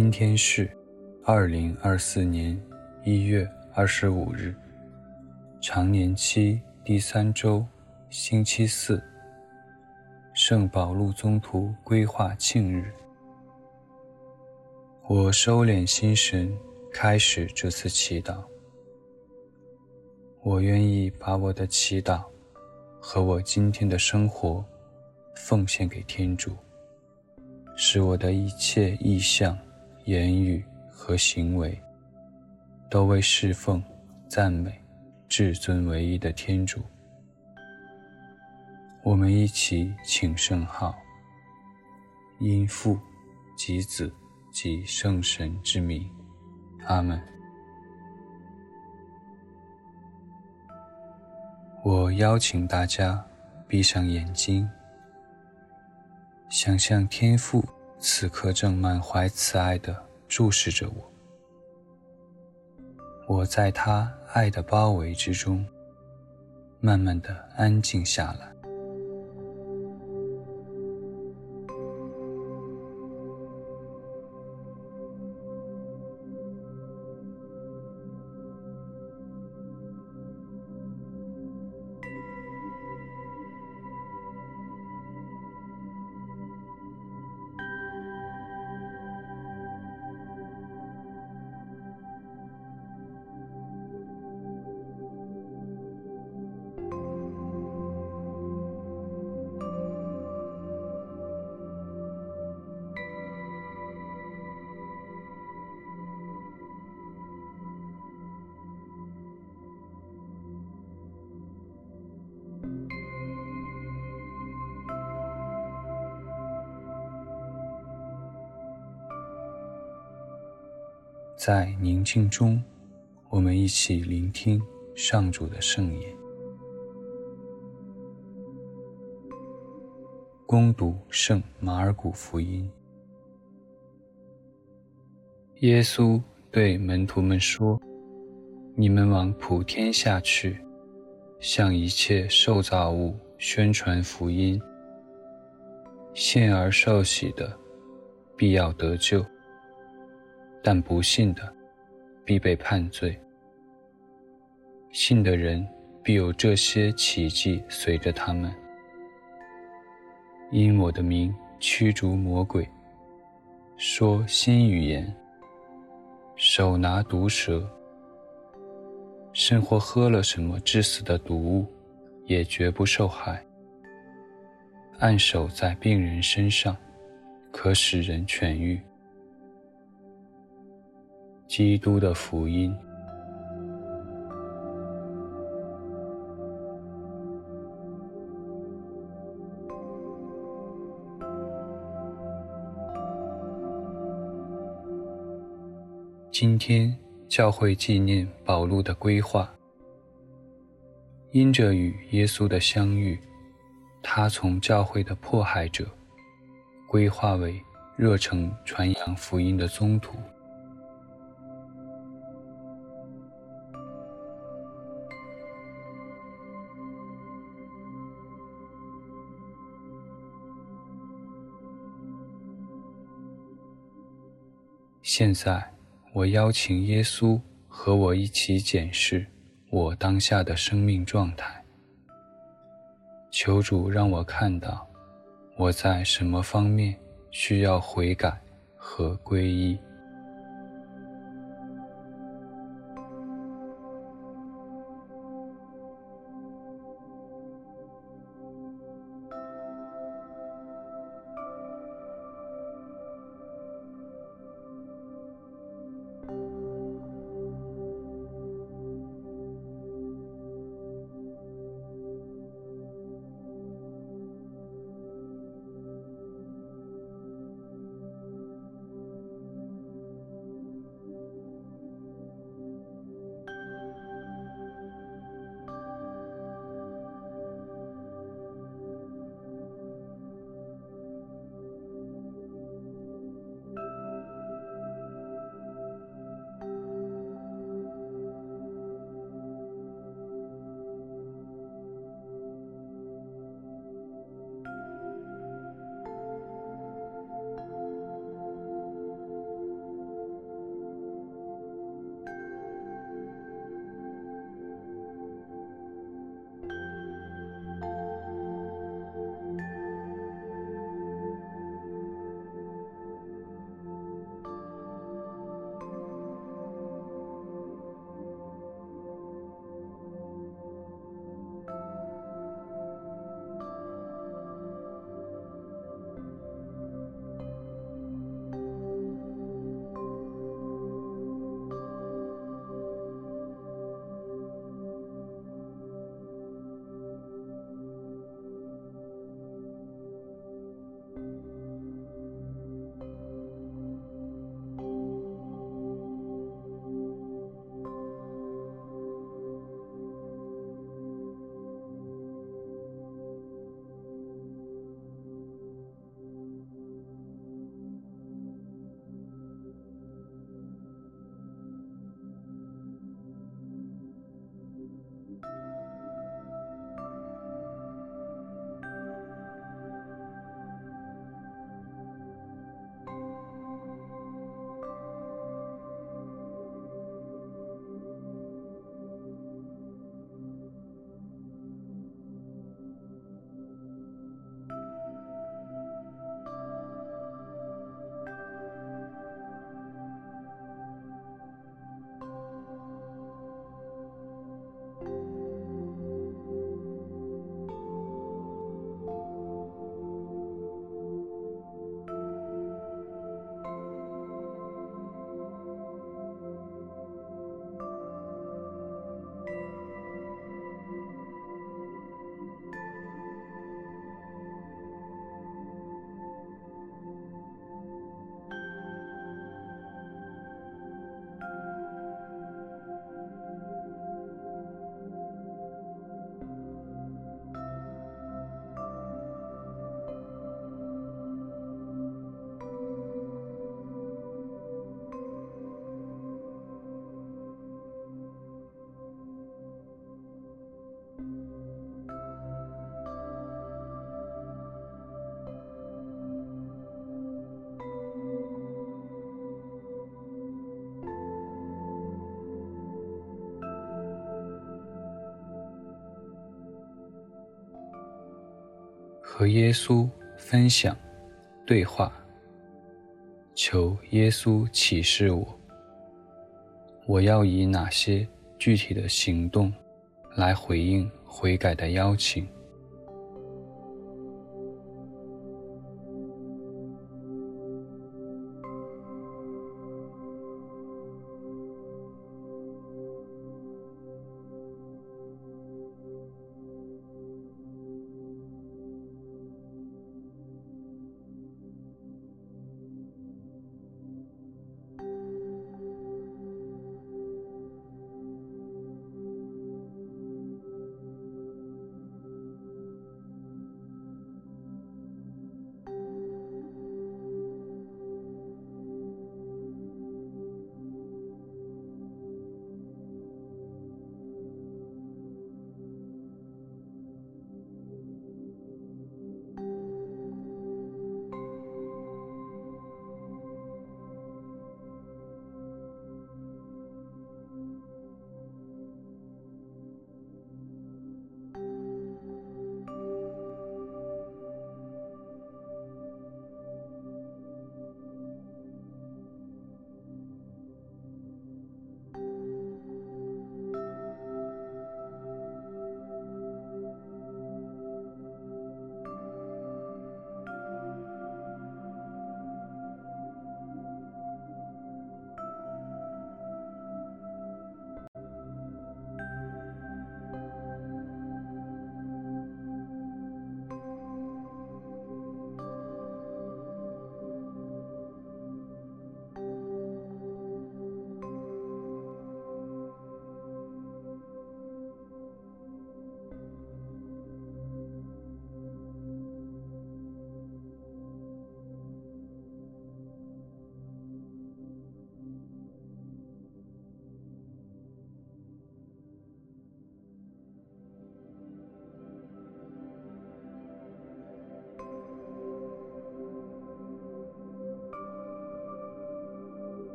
今天是二零二四年一月二十五日，常年期第三周，星期四，圣保禄宗徒归化庆日。我收敛心神，开始这次祈祷。我愿意把我的祈祷和我今天的生活奉献给天主，使我的一切意向。言语和行为都为侍奉、赞美至尊唯一的天主。我们一起请圣号，因父及子及圣神之名，阿门。我邀请大家闭上眼睛，想象天父。此刻正满怀慈爱地注视着我，我在他爱的包围之中，慢慢地安静下来。在宁静中，我们一起聆听上主的圣言。恭读圣马尔谷福音。耶稣对门徒们说：“你们往普天下去，向一切受造物宣传福音。信而受洗的，必要得救。”但不信的，必被判罪。信的人必有这些奇迹随着他们，因我的名驱逐魔鬼，说新语言，手拿毒蛇，甚或喝了什么致死的毒物，也绝不受害。按手在病人身上，可使人痊愈。基督的福音。今天教会纪念保禄的规划，因着与耶稣的相遇，他从教会的迫害者规划为热诚传扬福音的宗徒。现在，我邀请耶稣和我一起检视我当下的生命状态。求主让我看到我在什么方面需要悔改和皈依。和耶稣分享对话，求耶稣启示我，我要以哪些具体的行动来回应悔改的邀请。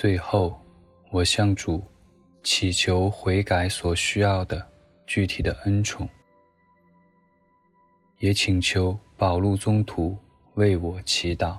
最后，我向主祈求悔改所需要的具体的恩宠，也请求保禄宗徒为我祈祷。